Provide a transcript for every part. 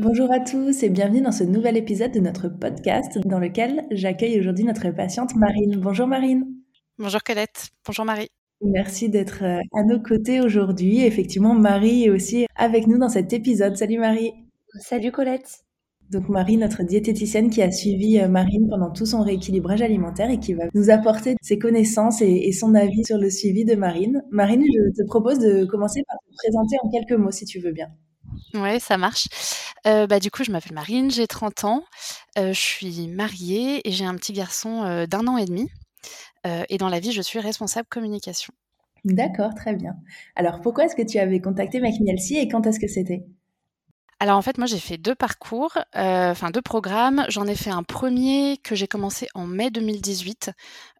Bonjour à tous et bienvenue dans ce nouvel épisode de notre podcast dans lequel j'accueille aujourd'hui notre patiente Marine. Bonjour Marine. Bonjour Colette. Bonjour Marie. Merci d'être euh, à nos côtés aujourd'hui. Effectivement, Marie est aussi avec nous dans cet épisode. Salut Marie. Salut Colette. Donc Marie, notre diététicienne qui a suivi euh, Marine pendant tout son rééquilibrage alimentaire et qui va nous apporter ses connaissances et, son avis sur le suivi de Marine. Marine, je te propose de commencer par te présenter en quelques mots si tu veux bien. Ouais, ça marche. Bah, du coup, je m'appelle Marine, j'ai 30 ans, je suis mariée et j'ai un petit garçon d'un an et demi. et dans la vie, je suis responsable communication. D'accord, très bien. Alors, pourquoi est-ce que tu avais contacté McMielsi et quand est-ce que c'était? Alors en fait, moi j'ai fait deux parcours, enfin deux programmes. J'en ai fait un premier que j'ai commencé en mai 2018.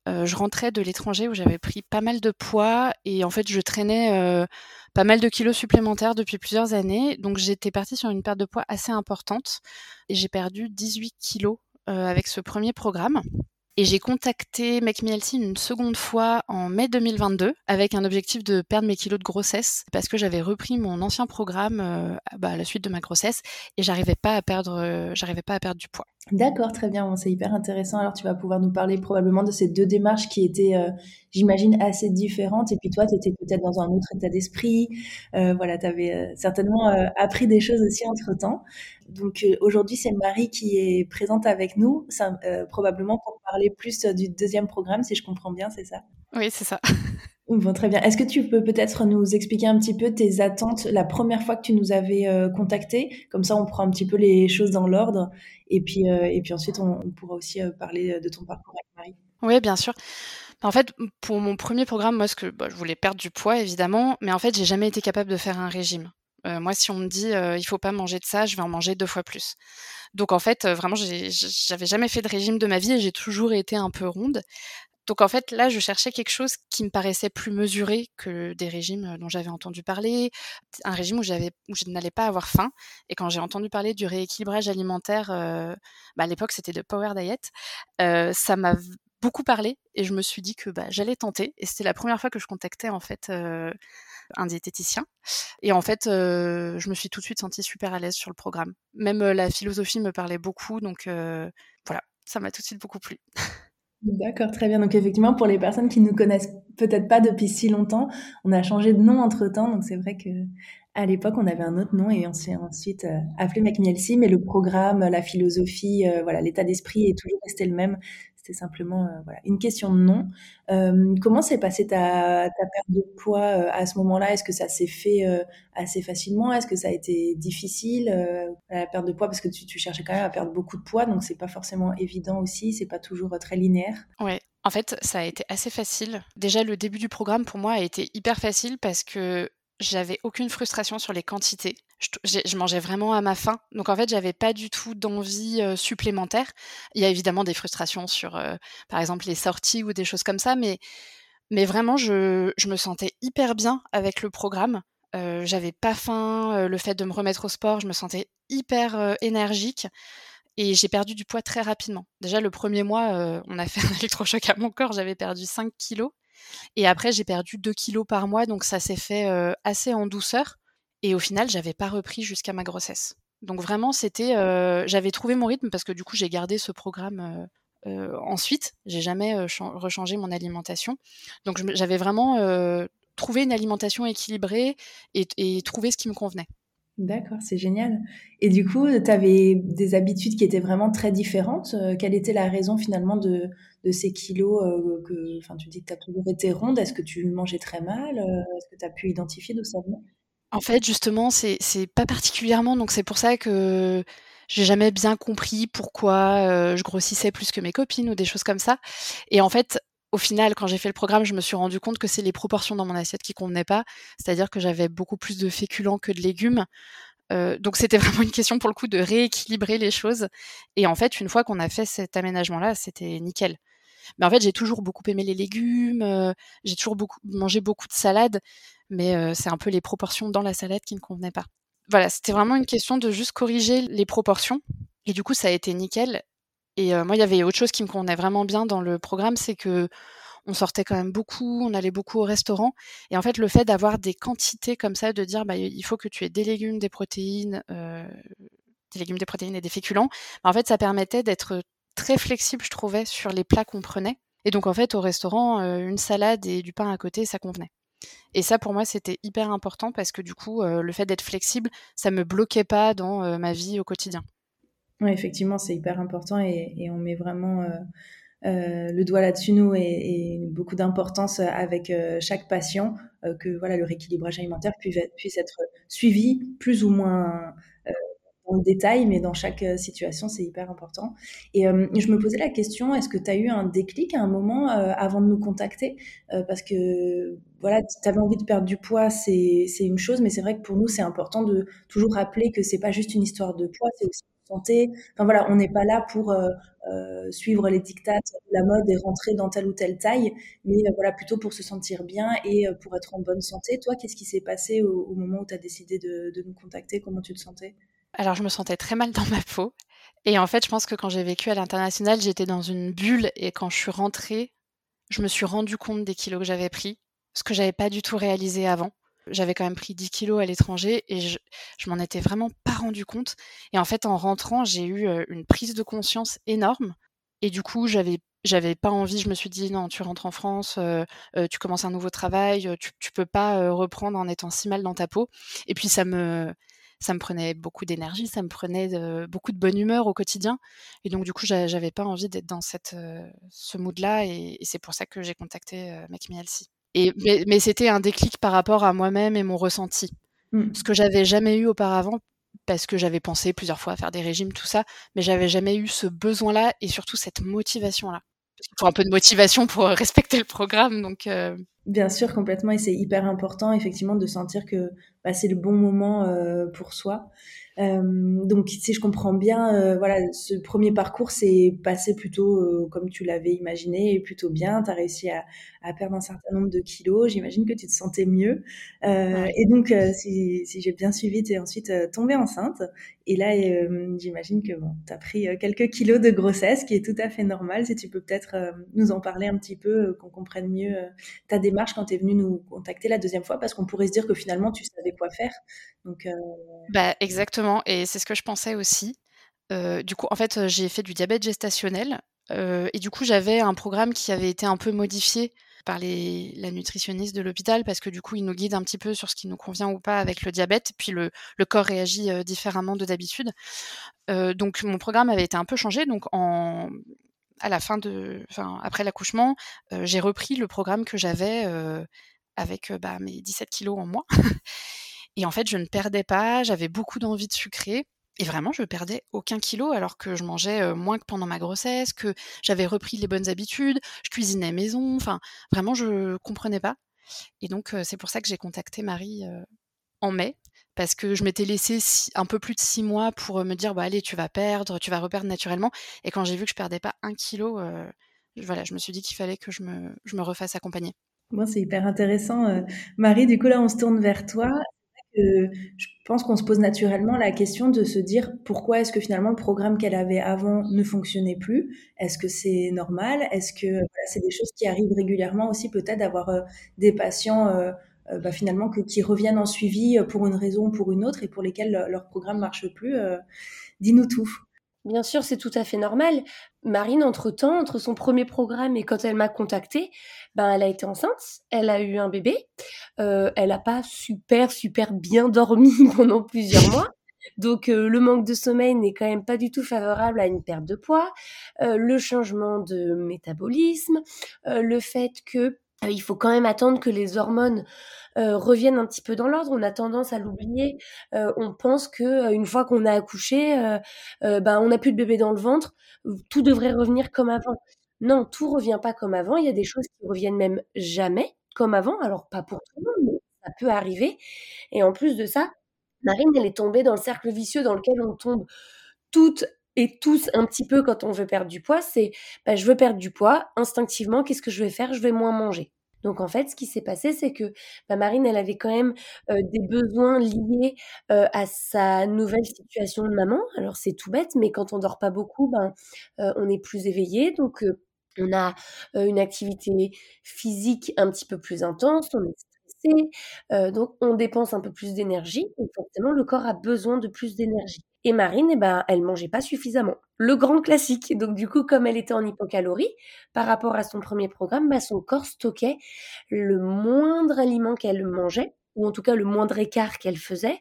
je rentrais de l'étranger où j'avais pris pas mal de poids et en fait je traînais pas mal de kilos supplémentaires depuis plusieurs années. Donc j'étais partie sur une perte de poids assez importante et j'ai perdu 18 kilos euh, avec ce premier programme. Et j'ai contacté Make une seconde fois en mai 2022 avec un objectif de perdre mes kilos de grossesse parce que j'avais repris mon ancien programme euh, bah, à la suite de ma grossesse et j'arrivais pas à perdre, euh, j'arrivais pas à perdre du poids. D'accord, très bien, c'est hyper intéressant. Alors tu vas pouvoir nous parler probablement de ces deux démarches qui étaient, euh, j'imagine, assez différentes. Et puis toi, tu étais peut-être dans un autre état d'esprit. voilà, tu avais certainement appris des choses aussi entre-temps. Donc aujourd'hui, c'est Marie qui est présente avec nous, ça, probablement pour parler plus du deuxième programme, si je comprends bien, c'est ça? Oui, c'est ça. Bon, très bien. Est-ce que tu peux peut-être nous expliquer un petit peu tes attentes la première fois que tu nous avais contacté Comme ça, on prend un petit peu les choses dans l'ordre. Et puis, et puis ensuite, on, pourra aussi parler de ton parcours avec Marie. Oui, bien sûr. En fait, pour mon premier programme, moi, ce que bah, je voulais perdre du poids, évidemment, mais en fait, j'ai jamais été capable de faire un régime. Euh, moi, si on me dit il faut pas manger de ça, je vais en manger deux fois plus. Donc en fait, vraiment, j'avais jamais fait de régime de ma vie et j'ai toujours été un peu ronde. Donc en fait, là, je cherchais quelque chose qui me paraissait plus mesuré que des régimes dont j'avais entendu parler, un régime où, où je n'allais pas avoir faim. Et quand j'ai entendu parler du rééquilibrage alimentaire, bah, à l'époque c'était de Power Diet, ça m'a beaucoup parlé et je me suis dit que bah, j'allais tenter. Et c'était la première fois que je contactais en fait un diététicien. Et en fait, euh, je me suis tout de suite sentie super à l'aise sur le programme. Même euh, la philosophie me parlait beaucoup, donc euh, voilà, ça m'a tout de suite beaucoup plu. D'accord, très bien. Donc effectivement, pour les personnes qui ne nous connaissent peut-être pas depuis si longtemps, on a changé de nom entre-temps. Donc c'est vrai que à l'époque, on avait un autre nom et on s'est ensuite appelé McMielsi, mais le programme, la philosophie, voilà, l'état d'esprit est toujours resté le même. C'est simplement euh, voilà, une question de nom. Euh, comment s'est passée ta, ta, perte de poids euh, à ce moment-là? Est-ce que ça s'est fait assez facilement? Est-ce que ça a été difficile la perte de poids? Parce que tu, tu, cherchais quand même à perdre beaucoup de poids, donc c'est pas forcément évident aussi. C'est pas toujours très linéaire. Ouais. En fait, ça a été assez facile. Déjà, le début du programme pour moi a été hyper facile parce que j'avais aucune frustration sur les quantités. Je, mangeais vraiment à ma faim. Donc en fait, j'avais pas du tout d'envie supplémentaire. Il y a évidemment des frustrations sur, par exemple, les sorties ou des choses comme ça, mais, mais vraiment, je, je me sentais hyper bien avec le programme. j'avais pas faim. le fait de me remettre au sport, je me sentais hyper énergique. Et j'ai perdu du poids très rapidement. Déjà, le premier mois, on a fait un électrochoc à mon corps, j'avais perdu 5 kilos. Et après, j'ai perdu 2 kilos par mois, donc ça s'est fait assez en douceur. Et au final, j'avais pas repris jusqu'à ma grossesse. Donc vraiment, c'était, j'avais trouvé mon rythme parce que du coup, j'ai gardé ce programme ensuite. J'ai jamais rechangé mon alimentation. Donc j'avais vraiment trouvé une alimentation équilibrée et, trouvé ce qui me convenait. D'accord, c'est génial. Et du coup, tu avais des habitudes qui étaient vraiment très différentes. Euh, quelle était la raison finalement de, ces kilos euh, que, enfin, tu dis que tu as toujours été ronde. Est-ce que tu mangeais très mal euh, Est-ce que tu as pu identifier d'où ça venait? En fait, justement, c'est pas particulièrement. Donc, c'est pour ça que j'ai jamais bien compris pourquoi je grossissais plus que mes copines ou des choses comme ça. Et en fait, au final, quand j'ai fait le programme, je me suis rendu compte que c'est les proportions dans mon assiette qui convenaient pas. C'est-à-dire que j'avais beaucoup plus de féculents que de légumes. donc c'était vraiment une question pour le coup de rééquilibrer les choses. Et en fait, une fois qu'on a fait cet aménagement-là, c'était nickel. Mais en fait, j'ai toujours beaucoup aimé les légumes, j'ai toujours beaucoup mangé beaucoup de salade, mais c'est un peu les proportions dans la salade qui ne convenaient pas. Voilà, c'était vraiment une question de juste corriger les proportions. Et du coup, ça a été nickel. Et moi, il y avait autre chose qui me convenait vraiment bien dans le programme, c'est que on sortait quand même beaucoup, on allait beaucoup au restaurant. Et en fait, le fait d'avoir des quantités comme ça, de dire bah, il faut que tu aies des légumes, des protéines, des légumes, des protéines et des féculents, bah, en fait, ça permettait d'être très flexible, je trouvais, sur les plats qu'on prenait. Et donc, en fait, au restaurant, une salade et du pain à côté, ça convenait. Et ça, pour moi, c'était hyper important parce que du coup, le fait d'être flexible, ça me bloquait pas dans ma vie au quotidien. Oui, effectivement, c'est hyper important et, on met vraiment le doigt là-dessus, nous, et, beaucoup d'importance avec chaque patient, que voilà, le rééquilibrage alimentaire puisse, puisse être suivi plus ou moins dans détail, mais dans chaque euh, situation, c'est hyper important. Et euh, je me posais la question, est-ce que tu as eu un déclic à un moment euh, avant de nous contacter? Parce que voilà, tu avais envie de perdre du poids, c'est une chose, mais c'est vrai que pour nous, c'est important de toujours rappeler que c'est pas juste une histoire de poids, c'est aussi de santé. Enfin voilà, on n'est pas là pour suivre les dictates de la mode et rentrer dans telle ou telle taille, mais voilà, plutôt pour se sentir bien et pour être en bonne santé. Toi, qu'est-ce qui s'est passé au, moment où tu as décidé de, de nous contacter? Comment tu te sentais? Alors je me sentais très mal dans ma peau. Et en fait, je pense que quand j'ai vécu à l'international, j'étais dans une bulle et quand je suis rentrée, je me suis rendu compte des kilos que j'avais pris, ce que j'avais pas du tout réalisé avant. J'avais quand même pris 10 kilos à l'étranger et je, je m'en étais vraiment pas rendu compte. Et en fait, en rentrant, j'ai eu une prise de conscience énorme. Et du coup, j'avais j'avais pas envie. Je me suis dit non, tu rentres en France, tu commences un nouveau travail, tu, tu peux pas reprendre en étant si mal dans ta peau. Et puis ça me ça me prenait beaucoup d'énergie, ça me prenait beaucoup de bonne humeur au quotidien. Et donc, du coup, j'avais pas envie d'être dans cette, ce mood-là. Et, c'est pour ça que j'ai contacté euh, Et, mais, c'était un déclic par rapport à moi-même et mon ressenti. Mmh. Ce que j'avais jamais eu auparavant, parce que j'avais pensé plusieurs fois à faire des régimes, tout ça, mais j'avais jamais eu ce besoin-là et surtout cette motivation-là. Il faut un peu de motivation pour respecter le programme, donc. Bien sûr, complètement, et c'est hyper important effectivement de sentir que c'est le bon moment euh, pour soi. Euh, donc, si je comprends bien, euh, voilà, ce premier parcours s'est passé plutôt comme tu l'avais imaginé et plutôt bien. Tu as réussi à, à, perdre un certain nombre de kilos. J'imagine que tu te sentais mieux. Et donc, si, si j'ai bien suivi, tu es ensuite tombée enceinte. Et là, j'imagine que bon, tu as pris quelques kilos de grossesse, qui est tout à fait normal. Si tu peux peut-être nous en parler un petit peu, qu'on comprenne mieux ta démarche quand tu es venu nous contacter la deuxième fois Parce qu'on pourrait se dire que finalement, tu savais quoi faire. Donc, euh, bah, exactement, et c'est ce que je pensais aussi. Euh, du coup, en fait, j'ai fait du diabète gestationnel. Euh, et du coup, j'avais un programme qui avait été un peu modifié par les, la nutritionniste de l'hôpital parce que du coup, il nous guide un petit peu sur ce qui nous convient ou pas avec le diabète. Puis le, le corps réagit différemment de d'habitude. donc mon programme avait été un peu changé. Donc en, à la fin de, enfin, après l'accouchement, j'ai repris le programme que j'avais avec bah, mes 17 kilos en moins. et en fait, je ne perdais pas, j'avais beaucoup d'envie de sucrer. Et vraiment, je perdais aucun kilo alors que je mangeais moins que pendant ma grossesse, que j'avais repris les bonnes habitudes, je cuisinais maison. Enfin, vraiment, je comprenais pas. Et donc, c'est pour ça que j'ai contacté Marie en mai parce que je m'étais laissé un peu plus de six mois pour me dire bah allez tu vas perdre, tu vas reperdre naturellement. Et quand j'ai vu que je perdais pas un kilo, voilà, je me suis dit qu'il fallait que je me, je me refasse accompagner. Moi, c'est hyper intéressant. Marie, du coup, là, on se tourne vers toi. je pense qu'on se pose naturellement la question de se dire pourquoi est-ce que finalement le programme qu'elle avait avant ne fonctionnait plus? Est-ce que c'est normal? Est-ce que c'est des choses qui arrivent régulièrement aussi peut-être d'avoir des patients euh, bah, finalement qui reviennent en suivi euh, pour une raison ou pour une autre et pour lesquels leur programme marche plus. Euh, dis-nous tout. Bien sûr, c'est tout à fait normal. Marine, entre-temps, entre son premier programme et quand elle m'a contactée, ben, elle a été enceinte, elle a eu un bébé, euh, elle n'a pas super, super bien dormi pendant plusieurs mois. Donc le manque de sommeil n'est quand même pas du tout favorable à une perte de poids, euh, le changement de métabolisme, euh, le fait que euh, il faut quand même attendre que les hormones euh, reviennent un petit peu dans l'ordre. On a tendance à l'oublier. Euh, on pense que une fois qu'on a accouché, ben on n'a plus de bébé dans le ventre, tout devrait revenir comme avant. Non, tout revient pas comme avant. Il y a des choses qui reviennent même jamais comme avant. Alors pas pour tout le monde, mais ça peut arriver. Et en plus de ça, Marine, elle est tombée dans le cercle vicieux dans lequel on tombe toutes et tous un petit peu quand on veut perdre du poids, c'est bah, je veux perdre du poids, instinctivement, qu'est-ce que je vais faire? Je vais moins manger. Donc en fait, ce qui s'est passé, c'est que bah, Marine, elle avait quand même des besoins liés à sa nouvelle situation de maman. Alors c'est tout bête, mais quand on dort pas beaucoup, ben on est plus éveillé, donc on a une activité physique un petit peu plus intense, on est stressé, donc on dépense un peu plus d'énergie, donc forcément le corps a besoin de plus d'énergie. Et Marine, eh ben, elle mangeait pas suffisamment. Le grand classique. Donc du coup, comme elle était en hypocalorie, par rapport à son premier programme, bah, son corps stockait le moindre aliment qu'elle mangeait, ou en tout cas le moindre écart qu'elle faisait,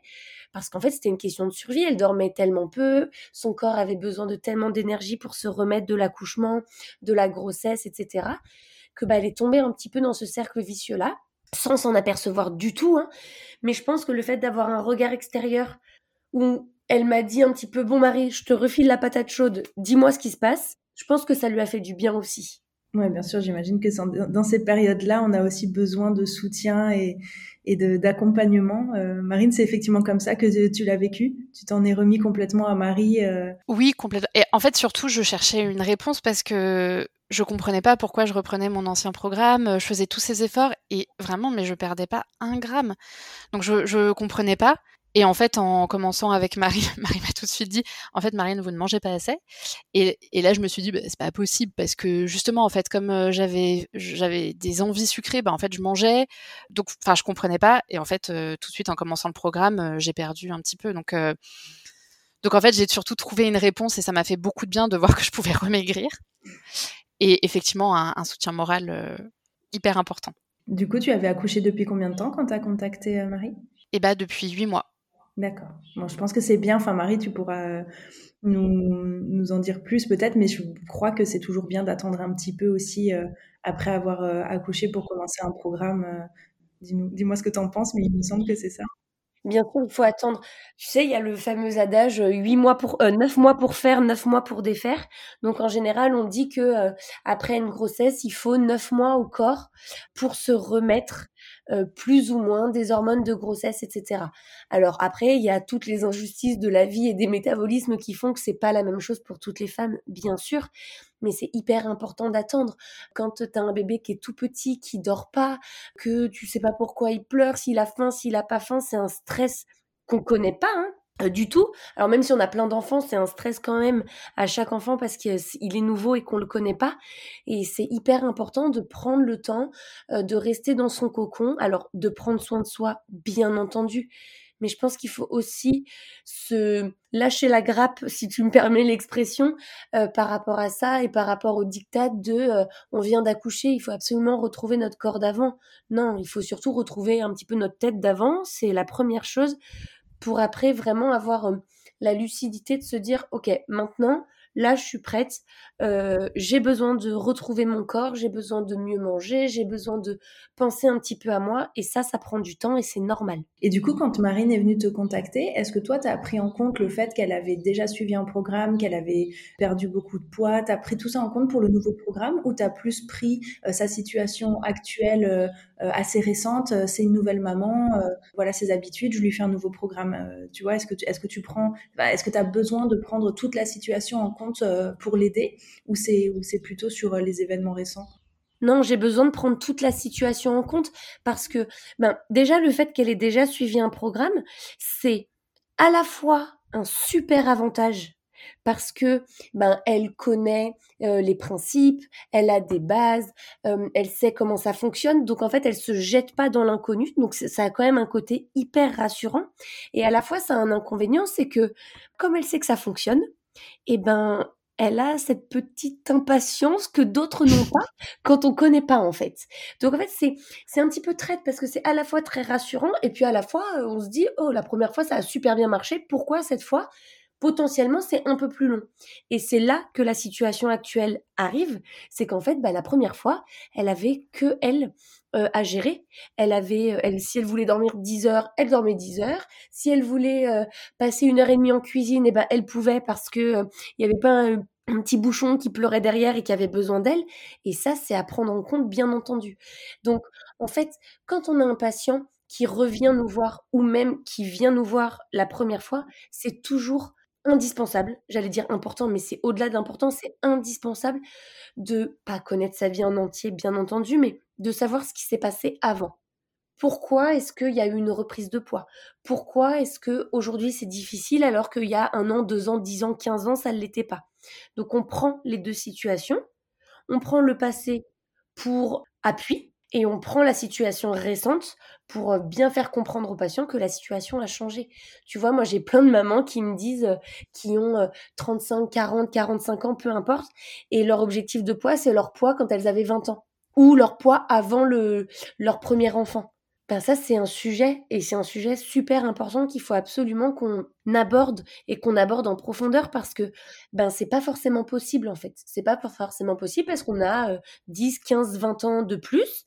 parce qu'en fait c'était une question de survie. Elle dormait tellement peu, son corps avait besoin de tellement d'énergie pour se remettre de l'accouchement, de la grossesse, etc., que bah, elle est tombée un petit peu dans ce cercle vicieux-là, sans s'en apercevoir du tout. Hein. Mais je pense que le fait d'avoir un regard extérieur où elle m'a dit un petit peu Bon, Marie, je te refile la patate chaude, dis-moi ce qui se passe. Je pense que ça lui a fait du bien aussi. Oui, bien sûr, j'imagine que dans ces périodes-là, on a aussi besoin de soutien et, et d'accompagnement. Euh, Marine, c'est effectivement comme ça que tu l'as vécu Tu t'en es remis complètement à Marie euh? Oui, complètement. Et en fait, surtout, je cherchais une réponse parce que je comprenais pas pourquoi je reprenais mon ancien programme, je faisais tous ces efforts et vraiment, mais je perdais pas un gramme. Donc je, je comprenais pas. Et en fait, en commençant avec Marie, Marie m'a tout de suite dit, en fait, Marine, vous ne mangez pas assez. Et, là, je me suis dit, bah, c'est pas possible parce que justement, en fait, comme euh, j'avais j'avais des envies sucrées, bah, en fait, je mangeais. Donc, enfin, je comprenais pas. Et en fait, euh, tout de suite, en commençant le programme, euh, j'ai perdu un petit peu. Donc, donc en fait, j'ai surtout trouvé une réponse et ça m'a fait beaucoup de bien de voir que je pouvais remaigrir. Et effectivement, un, soutien moral hyper important. Du coup, tu avais accouché depuis combien de temps quand tu as contacté Marie? Et bah depuis huit mois. D'accord. Je pense que c'est bien. Enfin, Marie, tu pourras euh, nous, en dire plus peut-être, mais je crois que c'est toujours bien d'attendre un petit peu aussi euh, après avoir euh, accouché pour commencer un programme. Dis-moi ce que tu en penses, mais il me semble que c'est ça. Bien sûr, il faut attendre. Tu sais, il y a le fameux adage 8 mois pour, 9 mois pour faire, 9 mois pour défaire. Donc, en général, on dit que après une grossesse, il faut 9 mois au corps pour se remettre euh, plus ou moins des hormones de grossesse, etc. Alors après, il y a toutes les injustices de la vie et des métabolismes qui font que c'est pas la même chose pour toutes les femmes, bien sûr, mais c'est hyper important d'attendre. Quand tu as un bébé qui est tout petit, qui dort pas, que tu sais pas pourquoi il pleure, s'il a faim, s'il a pas faim, c'est un stress qu'on connaît pas, hein, euh, du tout. Alors même si on a plein d'enfants, c'est un stress quand même à chaque enfant parce qu'il est nouveau et qu'on le connaît pas. Et c'est hyper important de prendre le temps euh, de rester dans son cocon. Alors de prendre soin de soi, bien entendu. Mais je pense qu'il faut aussi se lâcher la grappe, si tu me permets l'expression, euh, par rapport à ça et par rapport au diktat de on vient d'accoucher, il faut absolument retrouver notre corps d'avant. Non, il faut surtout retrouver un petit peu notre tête d'avant. C'est la première chose pour après vraiment avoir la lucidité de se dire, OK, maintenant, là, je suis prête, euh, j'ai besoin de retrouver mon corps, j'ai besoin de mieux manger, j'ai besoin de penser un petit peu à moi, et ça, ça prend du temps et c'est normal. Et du coup, quand Marine est venue te contacter, est-ce que toi, tu as pris en compte le fait qu'elle avait déjà suivi un programme, qu'elle avait perdu beaucoup de poids, tu as pris tout ça en compte pour le nouveau programme, ou tu as plus pris euh, sa situation actuelle euh, assez récente, c'est une nouvelle maman, voilà ses habitudes, je lui fais un nouveau programme, tu vois, est-ce que tu, est-ce que tu prends, est-ce que tu as besoin de prendre toute la situation en compte pour l'aider ou c'est ou c'est plutôt sur euh, les événements récents? Non, j'ai besoin de prendre toute la situation en compte parce que ben déjà le fait qu'elle ait déjà suivi un programme, c'est à la fois un super avantage parce que ben elle connaît euh, les principes, elle a des bases, euh, elle sait comment ça fonctionne, donc en fait elle se jette pas dans l'inconnu, donc ça a quand même un côté hyper rassurant. Et à la fois ça a un inconvénient, c'est que comme elle sait que ça fonctionne, eh ben elle a cette petite impatience que d'autres n'ont pas quand on connaît pas en fait. Donc en fait c'est c'est un petit peu traite parce que c'est à la fois très rassurant et puis à la fois euh, on se dit oh la première fois ça a super bien marché pourquoi cette fois? Potentiellement c'est un peu plus long. Et c'est là que la situation actuelle arrive, c'est qu'en fait bah, la première fois elle avait que elle euh, à gérer. Elle avait, euh, elle, si elle voulait dormir 10 heures, elle dormait 10 heures. Si elle voulait euh, passer une heure et demie en cuisine, eh ben elle pouvait parce que il y avait pas un, petit bouchon qui pleurait derrière et qui avait besoin d'elle. Et ça, c'est à prendre en compte, bien entendu. Donc, en fait, quand on a un patient qui revient nous voir ou même qui vient nous voir la première fois, c'est toujours indispensable, j'allais dire important, mais c'est au-delà d'important, c'est indispensable de pas connaître sa vie en entier, bien entendu, mais de savoir ce qui s'est passé avant. Pourquoi est-ce qu'il y a eu une reprise de poids? Pourquoi est-ce que aujourd'hui c'est difficile alors qu'il y a un an, deux ans, dix ans, quinze ans, ça ne l'était pas? Donc on prend les deux situations, on prend le passé pour appui, et on prend la situation récente pour euh, bien faire comprendre aux patients que la situation a changé. Tu vois, moi j'ai plein de mamans qui me disent, euh, qui ont 35, 40, 45 ans, peu importe, et leur objectif de poids, c'est leur poids quand elles avaient 20 ans, ou leur poids avant le, leur premier enfant ben ça c'est un sujet et c'est un sujet super important qu'il faut absolument qu'on aborde et qu'on aborde en profondeur parce que ben c'est pas forcément possible en fait. C'est pas forcément possible parce qu'on a 10, 15, 20 ans de plus.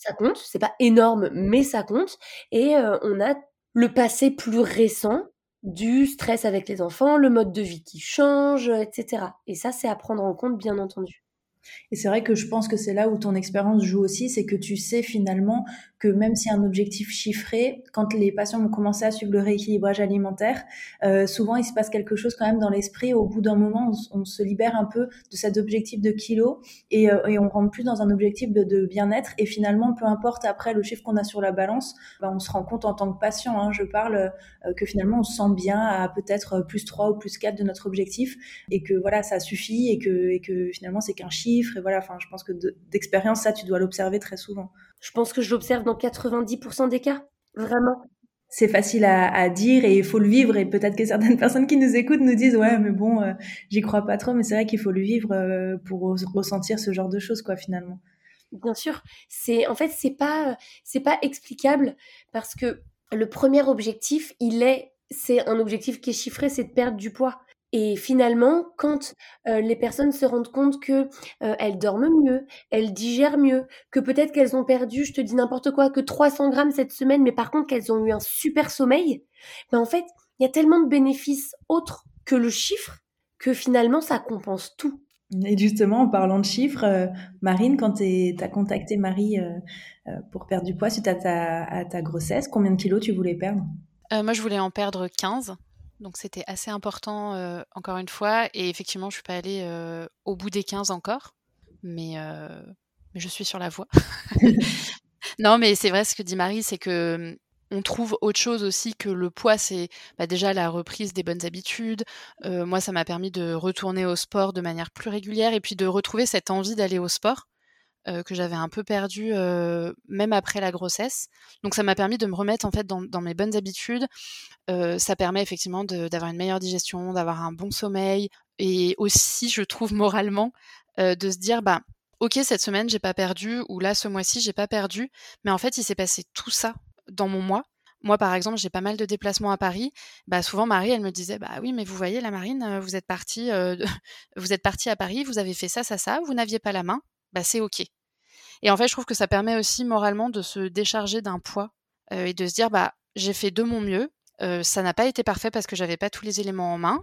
Ça compte, c'est pas énorme mais ça compte et euh, on a le passé plus récent du stress avec les enfants, le mode de vie qui change, etc. Et ça c'est à prendre en compte bien entendu. Et c'est vrai que je pense que c'est là où ton expérience joue aussi, c'est que tu sais finalement que même si un objectif chiffré, quand les patients vont commencer à suivre le rééquilibrage alimentaire, euh, souvent il se passe quelque chose quand même dans l'esprit. Au bout d'un moment, on, se libère un peu de cet objectif de kilos et, euh, et on rentre plus dans un objectif de, bien-être. Et finalement, peu importe après le chiffre qu'on a sur la balance, bah, on se rend compte en tant que patient, hein, je parle, euh, que finalement on se sent bien à peut-être plus 3 ou plus 4 de notre objectif et que voilà, ça suffit et que, et que finalement c'est qu'un chiffre. Et voilà, enfin, je pense que d'expérience, ça, tu dois l'observer très souvent. Je pense que je l'observe dans 90% des cas, vraiment. C'est facile à, dire et il faut le vivre et peut-être que certaines personnes qui nous écoutent nous disent ouais mais bon euh, j'y crois pas trop mais c'est vrai qu'il faut le vivre euh, pour ressentir ce genre de choses quoi finalement. Bien sûr, c'est en fait c'est pas c'est pas explicable parce que le premier objectif il est c'est un objectif qui est chiffré c'est de perdre du poids et finalement, quand les personnes se rendent compte que elles dorment mieux, elles digèrent mieux, que peut-être qu'elles ont perdu, je te dis n'importe quoi, que 300 grammes cette semaine, mais par contre qu'elles ont eu un super sommeil, ben en fait, il y a tellement de bénéfices autres que le chiffre que finalement ça compense tout. Et justement, en parlant de chiffres, Marine, quand tu as contacté Marie pour perdre du poids suite à ta, à ta grossesse, combien de kilos tu voulais perdre? Moi, je voulais en perdre 15 donc c'était assez important encore une fois. Et effectivement, je suis pas allée au bout des 15 encore, mais, mais je suis sur la voie. non, mais c'est vrai ce que dit Marie, c'est que mmh, on trouve autre chose aussi que le poids, c'est bah, déjà la reprise des bonnes habitudes. moi, ça m'a permis de retourner au sport de manière plus régulière et puis de retrouver cette envie d'aller au sport. Que j'avais un peu perdu même après la grossesse. Donc ça m'a permis de me remettre en fait dans, mes bonnes habitudes. ça permet effectivement d'avoir une meilleure digestion, d'avoir un bon sommeil et aussi, je trouve moralement, de se dire bah ok cette semaine j'ai pas perdu ou là ce mois-ci j'ai pas perdu, mais en fait il s'est passé tout ça dans mon mois. Moi, par exemple, j'ai pas mal de déplacements à Paris. Bah, souvent, Marie, elle me disait, bah oui, mais vous voyez, la Marine, vous êtes partie, vous êtes partie à Paris, vous avez fait ça, ça, ça, vous n'aviez pas la main bah, c'est OK. Et en fait, je trouve que ça permet aussi moralement de se décharger d'un poids et de se dire, bah, j'ai fait de mon mieux. Ça n'a pas été parfait parce que j'avais pas tous les éléments en main,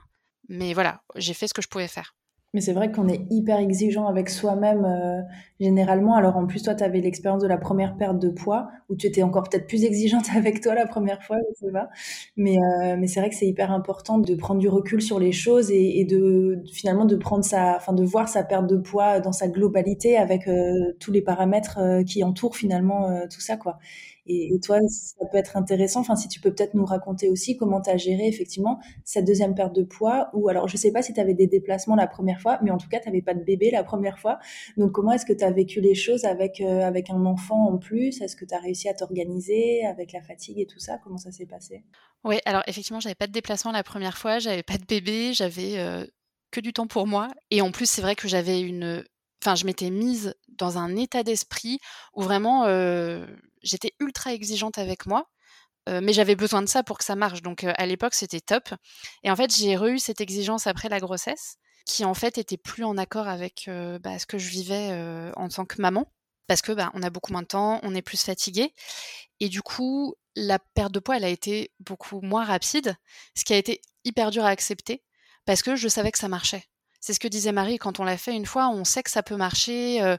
mais voilà, j'ai fait ce que je pouvais faire. Mais c'est vrai qu'on est hyper exigeant avec soi-même euh, généralement. Alors en plus, toi, tu l'expérience de la première perte de poids, où tu étais encore peut-être plus exigeante avec toi la première fois, je sais pas. Mais, euh, mais c'est vrai que c'est hyper important de prendre du recul sur les choses et, et, de finalement de prendre sa, enfin de voir sa perte de poids dans sa globalité avec euh, tous les paramètres qui entourent finalement tout ça, quoi. Et, toi, ça peut être intéressant. Enfin, si tu peux peut-être nous raconter aussi comment tu as géré effectivement cette deuxième perte de poids. Ou alors, je sais pas si tu avais des déplacements la première fois, mais en tout cas, tu n'avais pas de bébé la première fois. Donc, comment est-ce que tu as vécu les choses avec, euh, avec un enfant en plus? Est-ce que tu as réussi à t'organiser avec la fatigue et tout ça? Comment ça s'est passé? Oui, alors effectivement, j'avais pas de déplacement la première fois, j'avais pas de bébé, j'avais euh, que du temps pour moi. Et en plus, c'est vrai que j'avais une. Enfin, je m'étais mise dans un état d'esprit où vraiment euh, j'étais ultra exigeante avec moi. mais j'avais besoin de ça pour que ça marche. Donc à l'époque, c'était top. Et en fait, j'ai eu cette exigence après la grossesse, qui en fait était plus en accord avec bah, ce que je vivais en tant que maman, parce que bah, on a beaucoup moins de temps, on est plus fatigué, et du coup, la perte de poids, elle a été beaucoup moins rapide, ce qui a été hyper dur à accepter, parce que je savais que ça marchait. C'est ce que disait Marie, quand on l'a fait une fois, on sait que ça peut marcher.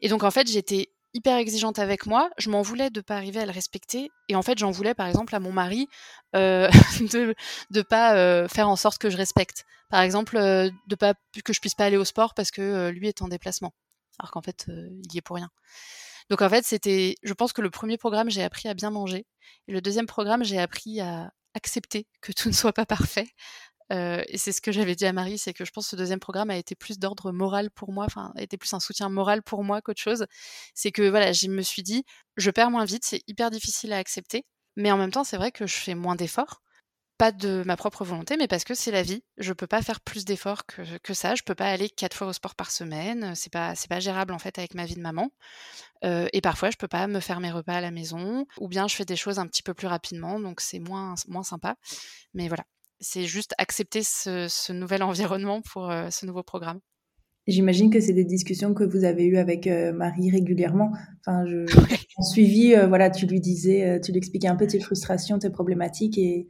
et donc en fait, j'étais hyper exigeante avec moi. Je m'en voulais de pas arriver à le respecter. Et en fait, j'en voulais, par exemple, à mon mari euh, de ne pas euh, faire en sorte que je respecte. Par exemple, euh, de pas que je puisse pas aller au sport parce que lui est en déplacement. Alors qu'en fait, il y est pour rien. Donc en fait, c'était, je pense que le premier programme, j'ai appris à bien manger. Et le deuxième programme, j'ai appris à accepter que tout ne soit pas parfait, et c'est ce que j'avais dit à Marie, c'est que je pense que ce deuxième programme a été plus d'ordre moral pour moi, enfin, a été plus un soutien moral pour moi qu'autre chose. C'est que voilà, je me suis dit, je perds moins vite, c'est hyper difficile à accepter, mais en même temps, c'est vrai que je fais moins d'efforts, pas de ma propre volonté, mais parce que c'est la vie. Je peux pas faire plus d'efforts que, ça. Je peux pas aller quatre fois au sport par semaine. C'est pas, c'est pas gérable en fait avec ma vie de maman. et parfois, je peux pas me faire mes repas à la maison, ou bien je fais des choses un petit peu plus rapidement, donc c'est moins, moins sympa. Mais voilà, c'est juste accepter ce, nouvel environnement pour euh, ce nouveau programme? J'imagine que c'est des discussions que vous avez eues avec euh, Marie régulièrement. Enfin, je, en suivi, euh, voilà, tu lui disais, tu lui expliquais un peu tes frustrations, tes problématiques, et,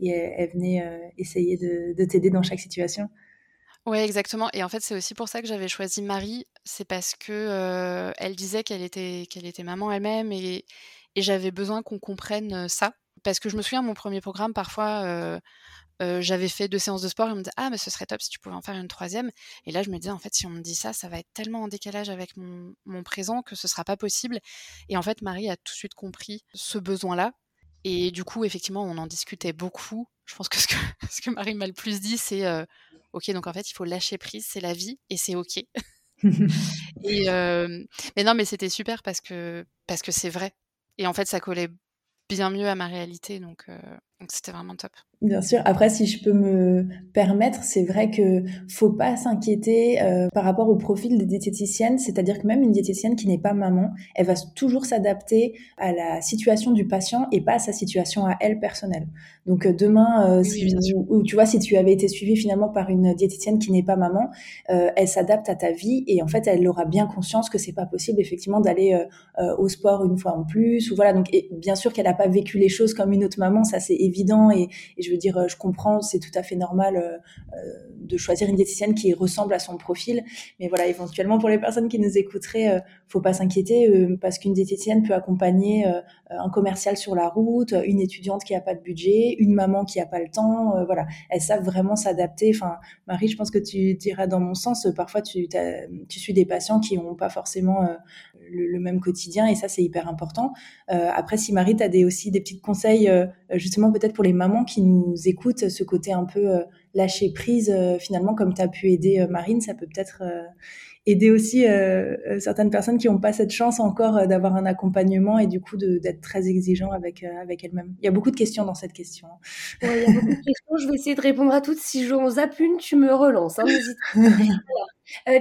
elle, venait essayer de, t'aider dans chaque situation. Oui, exactement. Et en fait, c'est aussi pour ça que j'avais choisi Marie. C'est parce que elle disait qu'elle était, qu'elle était maman elle-même, et, et j'avais besoin qu'on comprenne ça. Parce que je me souviens, mon premier programme, parfois, j'avais fait deux séances de sport et on me disait ah mais ce serait top si tu pouvais en faire une troisième. Et là je me disais en fait si on me dit ça ça va être tellement en décalage avec mon, mon présent que ce sera pas possible. Et en fait Marie a tout de suite compris ce besoin là et du coup effectivement on en discutait beaucoup. Je pense que ce que, ce que Marie m'a le plus dit c'est ok donc en fait il faut lâcher prise c'est la vie et c'est ok. Et mais non mais c'était super parce que parce que c'est vrai. Et en fait ça collait bien mieux à ma réalité donc donc c'était vraiment top. Bien sûr. Après, si je peux me permettre, c'est vrai que faut pas s'inquiéter euh, par rapport au profil des diététiciennes. C'est-à-dire que même une diététicienne qui n'est pas maman, elle va toujours s'adapter à la situation du patient et pas à sa situation à elle personnelle. Donc euh, demain, euh, si, ou, tu vois, si tu avais été suivi finalement par une diététicienne qui n'est pas maman, elle s'adapte à ta vie et en fait, elle aura bien conscience que c'est pas possible effectivement d'aller au sport une fois en plus ou voilà. Donc bien sûr qu'elle n'a pas vécu les choses comme une autre maman, ça c'est évident et, je veux dire, je comprends, c'est tout à fait normal euh, euh, de choisir une diététicienne qui ressemble à son profil. Mais voilà, éventuellement pour les personnes qui nous écouteraient, euh, faut pas s'inquiéter parce qu'une diététicienne peut accompagner un commercial sur la route, une étudiante qui a pas de budget, une maman qui a pas le temps. voilà, elles savent vraiment s'adapter. Enfin, Marie, je pense que tu diras dans mon sens. Parfois, tu, tu suis des patients qui ont pas forcément le, même quotidien et ça c'est hyper important. après, si Marie, tu as des, aussi des petits conseils justement peut-être pour les mamans qui nous écoutent, ce côté un peu euh, lâcher prise, euh, finalement, comme tu as pu aider euh, Marine, ça peut peut-être aider aussi certaines personnes qui n'ont pas cette chance encore d'avoir un accompagnement et du coup d'être très exigeant avec, avec elles-mêmes. Il y a beaucoup de questions dans cette question. questions. Je vais essayer de répondre à toutes. Si j'en zappe une, tu me relances. Hein,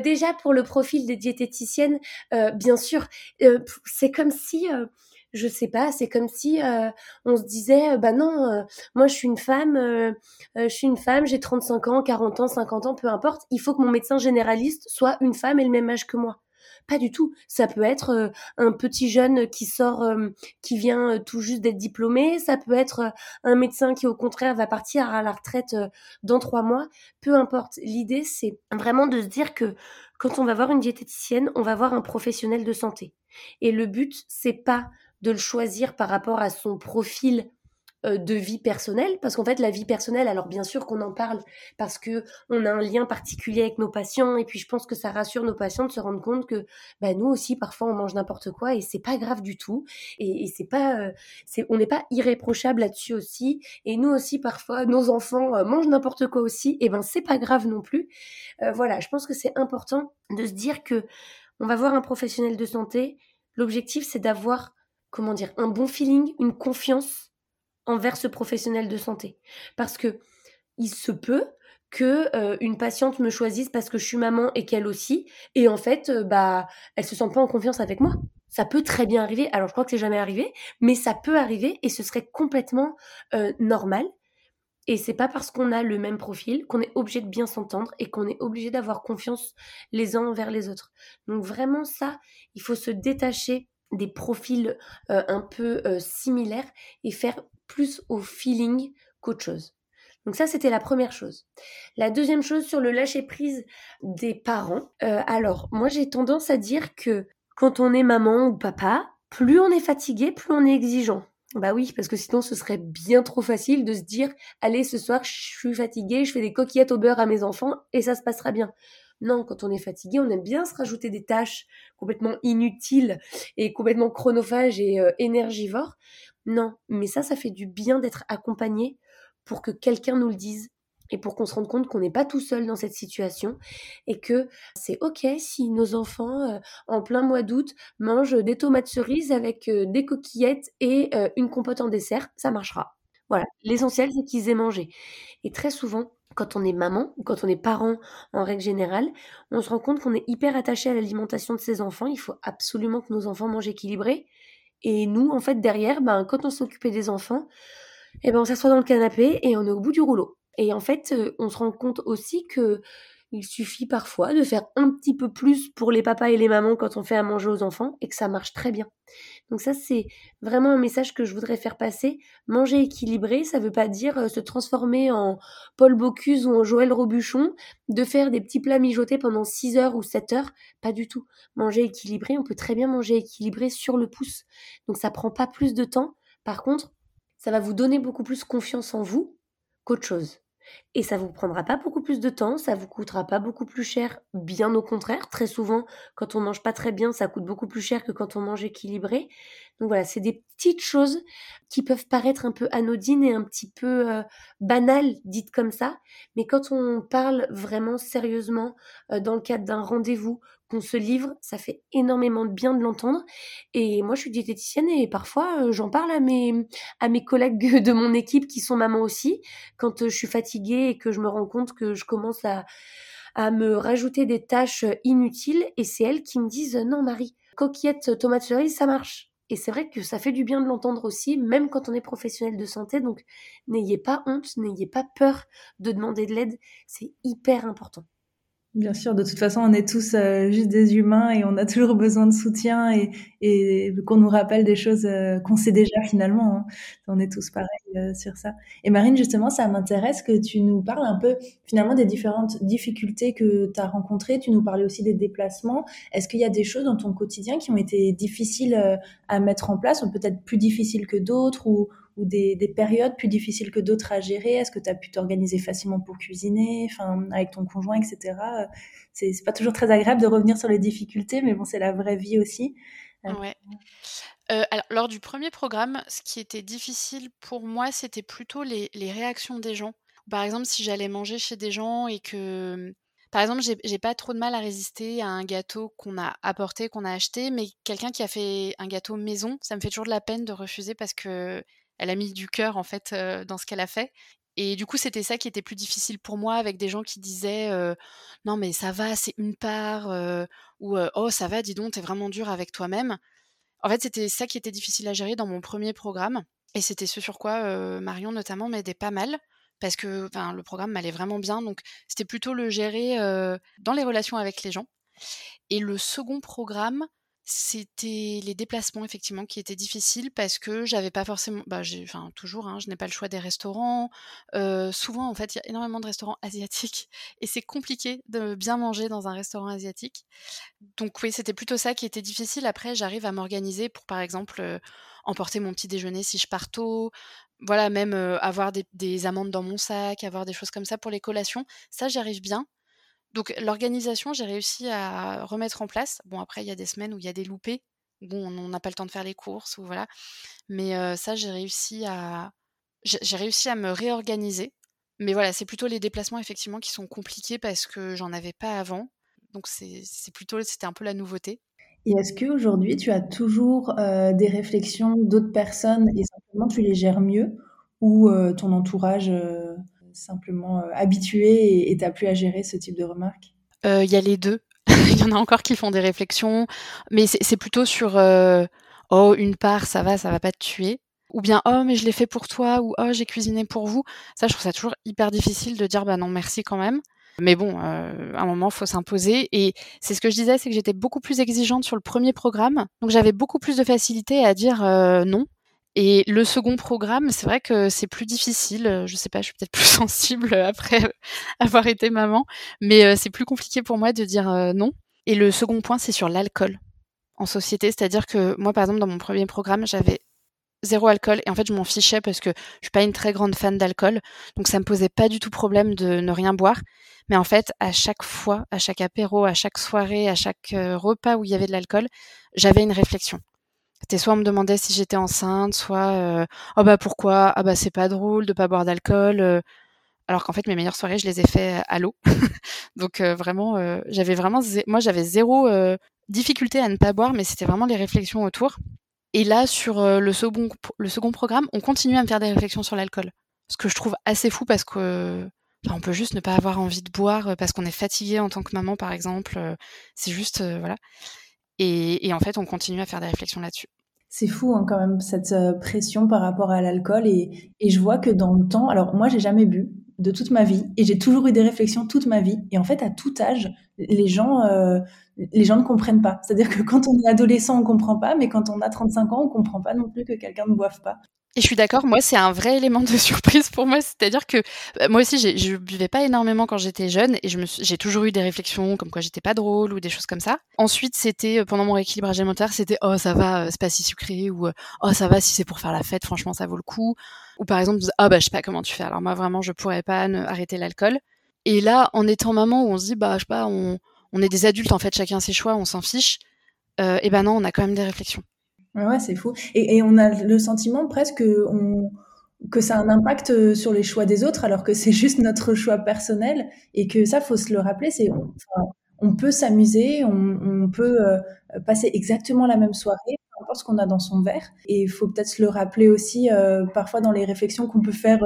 déjà, pour le profil des diététiciennes, bien sûr, c'est comme si je sais pas, c'est comme si euh, on se disait, bah non, euh, moi je suis une femme, je suis une femme, j'ai 35 ans, 40 ans, 50 ans, peu importe, il faut que mon médecin généraliste soit une femme et le même âge que moi. Pas du tout. Ça peut être un petit jeune qui sort, qui vient tout juste d'être diplômé. Ça peut être un médecin qui, au contraire, va partir à la retraite dans trois mois. Peu importe. L'idée, c'est vraiment de se dire que quand on va voir une diététicienne, on va voir un professionnel de santé. Et le but, c'est pas de le choisir par rapport à son profil euh, de vie personnelle. Parce qu'en fait la vie personnelle alors bien sûr qu'on en parle parce que on a un lien particulier avec nos patients et puis je pense que ça rassure nos patients de se rendre compte que bah, nous aussi parfois on mange n'importe quoi et c'est pas grave du tout. Et, c'est pas euh, c'est on n'est pas irréprochable là-dessus aussi. Et nous aussi parfois nos enfants euh, mangent n'importe quoi aussi et ben c'est pas grave non plus. Voilà je pense que c'est important de se dire que on va voir un professionnel de santé. L'objectif c'est d'avoir comment dire, un bon feeling, une confiance envers ce professionnel de santé. Parce que il se peut que euh, une patiente me choisisse parce que je suis maman et qu'elle aussi, et en fait, euh, bah, elle se sent pas en confiance avec moi. Ça peut très bien arriver. Alors, je crois que c'est jamais arrivé, mais ça peut arriver et ce serait complètement euh, normal. Et c'est pas parce qu'on a le même profil qu'on est obligé de bien s'entendre et qu'on est obligé d'avoir confiance les uns envers les autres. Donc vraiment ça, il faut se détacher des profils euh, un peu euh, similaires et faire plus au feeling qu'autre chose. Donc ça, c'était la première chose. La deuxième chose sur le lâcher prise des parents. Euh, alors, moi, j'ai tendance à dire que quand on est maman ou papa, plus on est fatigué, plus on est exigeant. Bah oui, parce que sinon ce serait bien trop facile de se dire allez ce soir je suis fatiguée, je fais des coquillettes au beurre à mes enfants et ça se passera bien. Non, quand on est fatigué, on aime bien se rajouter des tâches complètement inutiles et complètement chronophages et euh, énergivores. Non, mais ça, ça fait du bien d'être accompagné pour que quelqu'un nous le dise et pour qu'on se rende compte qu'on n'est pas tout seul dans cette situation et que c'est ok si nos enfants euh, en plein mois d'août mangent des tomates cerises avec euh, des coquillettes et une compote en dessert, ça marchera. Voilà, l'essentiel c'est qu'ils aient mangé. Et très souvent, quand on est maman ou quand on est parent en règle générale, on se rend compte qu'on est hyper attaché à l'alimentation de ses enfants. Il faut absolument que nos enfants mangent équilibré. Et nous, en fait, derrière, ben, quand on s'occupait des enfants, eh ben, on s'assoit dans le canapé et on est au bout du rouleau. Et en fait, on se rend compte aussi que il suffit parfois de faire un petit peu plus pour les papas et les mamans quand on fait à manger aux enfants et que ça marche très bien. Donc ça, c'est vraiment un message que je voudrais faire passer. Manger équilibré, ça veut pas dire se transformer en Paul Bocuse ou en Joël Robuchon, de faire des petits plats mijotés pendant 6 heures ou 7 heures. Pas du tout. Manger équilibré, on peut très bien manger équilibré sur le pouce. Donc ça prend pas plus de temps. Par contre, ça va vous donner beaucoup plus confiance en vous qu'autre chose. Et ça vous prendra pas beaucoup plus de temps, ça vous coûtera pas beaucoup plus cher, bien au contraire. Très souvent, quand on mange pas très bien, ça coûte beaucoup plus cher que quand on mange équilibré. Donc voilà, c'est des petites choses qui peuvent paraître un peu anodines et un petit peu euh, banales, dites comme ça. Mais quand on parle vraiment sérieusement euh, dans le cadre d'un rendez-vous, qu'on se livre, ça fait énormément de bien de l'entendre. Et moi, je suis diététicienne et parfois, euh, j'en parle à mes, à collègues de mon équipe qui sont mamans aussi. Quand je suis fatiguée et que je me rends compte que je commence à, à me rajouter des tâches inutiles, et c'est elles qui me disent non, Marie, coquillette tomate cerise, ça marche. Et c'est vrai que ça fait du bien de l'entendre aussi, même quand on est professionnel de santé. Donc, n'ayez pas honte, n'ayez pas peur de demander de l'aide. C'est hyper important. Bien sûr, de toute façon, on est tous euh, juste des humains et on a toujours besoin de soutien et, et qu'on nous rappelle des choses euh, qu'on sait déjà finalement. Hein. On est tous pareils euh, sur ça. Et Marine, justement, ça m'intéresse que tu nous parles un peu finalement des différentes difficultés que tu as rencontrées. Tu nous parlais aussi des déplacements. Est-ce qu'il y a des choses dans ton quotidien qui ont été difficiles à mettre en place ou peut-être plus difficiles que d'autres ou, ou des, des, périodes plus difficiles que d'autres à gérer? Est-ce que tu as pu t'organiser facilement pour cuisiner, enfin, avec ton conjoint, etc. C'est pas toujours très agréable de revenir sur les difficultés, mais bon, c'est la vraie vie aussi. Euh, ouais. Euh, alors, lors du premier programme, ce qui était difficile pour moi, c'était plutôt les, réactions des gens. Par exemple, si j'allais manger chez des gens et que par exemple, j'ai pas trop de mal à résister à un gâteau qu'on a apporté, qu'on a acheté, mais quelqu'un qui a fait un gâteau maison, ça me fait toujours de la peine de refuser parce que elle a mis du cœur en fait dans ce qu'elle a fait. Et du coup, c'était ça qui était plus difficile pour moi avec des gens qui disaient non mais ça va, c'est une part ou oh ça va, dis donc, t'es vraiment dur avec toi-même. En fait, c'était ça qui était difficile à gérer dans mon premier programme et c'était ce sur quoi Marion notamment m'aidait pas mal parce que le programme m'allait vraiment bien. Donc c'était plutôt le gérer dans les relations avec les gens. Et le second programme, c'était les déplacements effectivement qui étaient difficiles parce que j'avais pas forcément, bah j'ai, enfin toujours, hein, je n'ai pas le choix des restaurants. Souvent en fait, il y a énormément de restaurants asiatiques et c'est compliqué de bien manger dans un restaurant asiatique. Donc oui, c'était plutôt ça qui était difficile. Après, j'arrive à m'organiser pour par exemple emporter mon petit déjeuner si je pars tôt. Voilà, même avoir des, des amandes dans mon sac, avoir des choses comme ça pour les collations. Ça, j'arrive bien. Donc l'organisation, j'ai réussi à remettre en place. Bon, après, il y a des semaines où il y a des loupés, où on n'a pas le temps de faire les courses, ou voilà. Mais ça, j'ai réussi à j'ai réussi à me réorganiser. Mais voilà, c'est plutôt les déplacements effectivement qui sont compliqués parce que j'en avais pas avant. Donc c'est plutôt c'était un peu la nouveauté. Et est-ce qu'aujourd'hui, tu as toujours des réflexions d'autres personnes et simplement tu les gères mieux ou ton entourage simplement euh, habitué et t'as plus à gérer ce type de remarques? Euh, Il y a les deux. Il y en a encore qui font des réflexions, mais c'est plutôt sur euh, oh une part ça va, ça va pas te tuer, ou bien oh mais je l'ai fait pour toi ou oh j'ai cuisiné pour vous. Ça je trouve ça toujours hyper difficile de dire bah non merci quand même. Mais bon, à un moment, faut s'imposer. Et c'est ce que je disais, c'est que j'étais beaucoup plus exigeante sur le premier programme. Donc j'avais beaucoup plus de facilité à dire non. Et le second programme, c'est vrai que c'est plus difficile. Je sais pas, je suis peut-être plus sensible après avoir été maman, mais c'est plus compliqué pour moi de dire non. Et le second point, c'est sur l'alcool. en société. C'est-à-dire que moi, par exemple, dans mon premier programme, j'avais zéro alcool et en fait je m'en fichais parce que je suis pas une très grande fan d'alcool donc ça me posait pas du tout problème de ne rien boire mais en fait à chaque fois à chaque apéro à chaque soirée à chaque euh, repas où il y avait de l'alcool j'avais une réflexion c'était soit on me demandait si j'étais enceinte soit euh, oh bah pourquoi? Ah bah c'est pas drôle de pas boire d'alcool euh. alors qu'en fait mes meilleures soirées je les ai fait à l'eau donc vraiment j'avais vraiment moi j'avais zéro difficulté à ne pas boire mais c'était vraiment les réflexions autour et là, sur euh, le, second, le second programme, on continue à me faire des réflexions sur l'alcool. Ce que je trouve assez fou parce que on peut juste ne pas avoir envie de boire euh, parce qu'on est fatigué en tant que maman, par exemple. Euh, c'est juste, voilà. Et, en fait, on continue à faire des réflexions là-dessus. C'est fou hein, quand même cette pression par rapport à l'alcool et, je vois que dans le temps, alors moi j'ai jamais bu de toute ma vie et j'ai toujours eu des réflexions toute ma vie et en fait à tout âge les gens les gens ne comprennent pas. C'est-à-dire que quand on est adolescent, on comprend pas, mais quand on a 35 ans, on comprend pas non plus que quelqu'un ne boive pas. Et je suis d'accord, moi c'est un vrai élément de surprise pour moi, c'est-à-dire que euh, moi aussi je buvais pas énormément quand j'étais jeune et j'ai toujours eu des réflexions comme quoi j'étais pas drôle ou des choses comme ça. Ensuite c'était euh, pendant mon rééquilibrage alimentaire, c'était oh ça va, euh, c'est pas si sucré ou oh ça va si c'est pour faire la fête, franchement ça vaut le coup. Ou par exemple ah oh, bah je sais pas comment tu fais. Alors moi vraiment je pourrais pas arrêter l'alcool. Et là en étant maman où on se dit bah je sais pas on est des adultes en fait, chacun ses choix, on s'en fiche. Et ben non, on a quand même des réflexions. Ouais, c'est fou. Et, on a le sentiment presque que ça a un impact euh, sur les choix des autres, alors que c'est juste notre choix personnel et que ça, faut se le rappeler. C'est on, peut s'amuser, on, peut euh, passer exactement la même soirée, peu importe ce qu'on a dans son verre. Et il faut peut-être se le rappeler aussi parfois dans les réflexions qu'on peut faire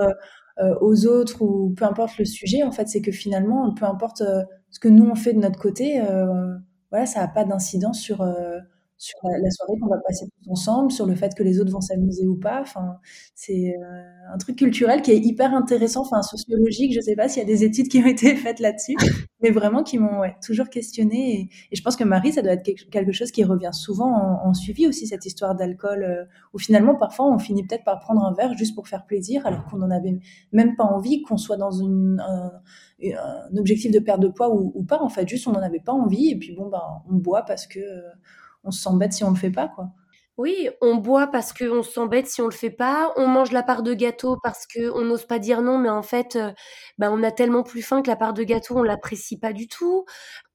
aux autres ou peu importe le sujet. En fait, c'est que finalement, peu importe ce que nous on fait de notre côté, euh, voilà, ça n'a pas d'incidence sur euh, sur la, soirée qu'on va passer tous ensemble, sur le fait que les autres vont s'amuser ou pas. Enfin, c'est euh, un truc culturel qui est hyper intéressant, enfin sociologique. Je sais pas s'il y a des études qui ont été faites là-dessus, mais vraiment qui m'ont toujours questionné. Et, je pense que Marie, ça doit être quelque chose qui revient souvent en, suivi aussi cette histoire d'alcool, euh, où finalement parfois on finit peut-être par prendre un verre juste pour faire plaisir, alors qu'on n'en avait même pas envie, qu'on soit dans un, objectif de perte de poids ou, pas. En fait, juste on n'en avait pas envie et puis bon ben on boit parce que on se sent bête si on le fait pas, quoi. Oui, on boit parce qu'on se sent bête si on le fait pas. On mange la part de gâteau parce qu'on n'ose pas dire non, mais en fait, euh, bah, on a tellement plus faim que la part de gâteau, on l'apprécie pas du tout.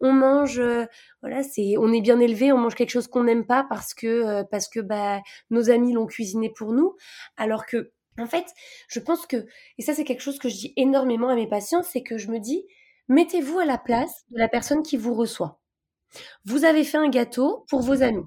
On mange, euh, voilà, c'est, on est bien élevé, on mange quelque chose qu'on n'aime pas parce que, euh, parce que bah, nos amis l'ont cuisiné pour nous. Alors que, en fait, je pense que, et ça c'est quelque chose que je dis énormément à mes patients, c'est que je me dis, mettez-vous à la place de la personne qui vous reçoit. Vous avez fait un gâteau pour vos amis.